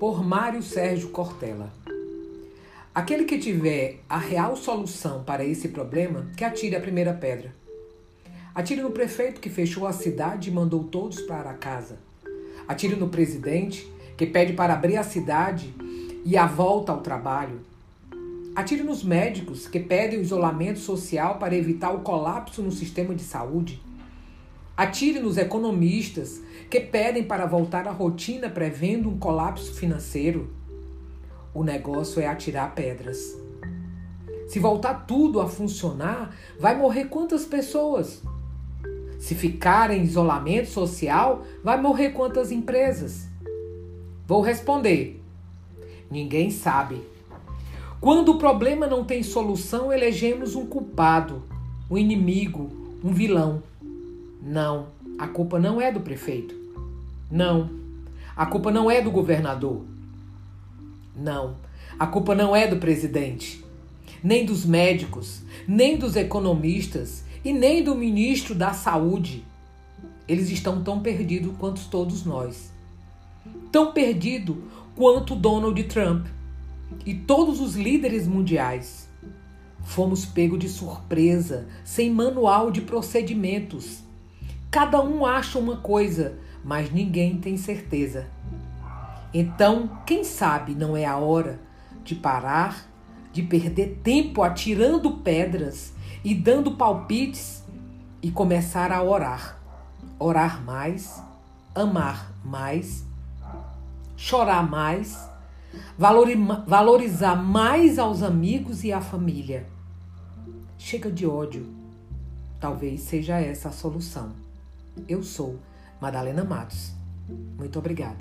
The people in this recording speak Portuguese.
por Mário Sérgio Cortella. Aquele que tiver a real solução para esse problema, que atire a primeira pedra. Atire no prefeito que fechou a cidade e mandou todos para casa. Atire no presidente que pede para abrir a cidade e a volta ao trabalho. Atire nos médicos que pedem o isolamento social para evitar o colapso no sistema de saúde. Atire nos economistas que pedem para voltar à rotina prevendo um colapso financeiro. O negócio é atirar pedras. Se voltar tudo a funcionar, vai morrer quantas pessoas? Se ficar em isolamento social, vai morrer quantas empresas? Vou responder. Ninguém sabe. Quando o problema não tem solução, elegemos um culpado, um inimigo, um vilão. Não, a culpa não é do prefeito. Não, a culpa não é do governador. Não, a culpa não é do presidente, nem dos médicos, nem dos economistas e nem do ministro da Saúde. Eles estão tão perdidos quanto todos nós. Tão perdido quanto Donald Trump e todos os líderes mundiais. Fomos pegos de surpresa, sem manual de procedimentos. Cada um acha uma coisa, mas ninguém tem certeza. Então, quem sabe não é a hora de parar, de perder tempo atirando pedras e dando palpites e começar a orar. Orar mais, amar mais, chorar mais valorizar mais aos amigos e à família. Chega de ódio. Talvez seja essa a solução. Eu sou Madalena Matos. Muito obrigada.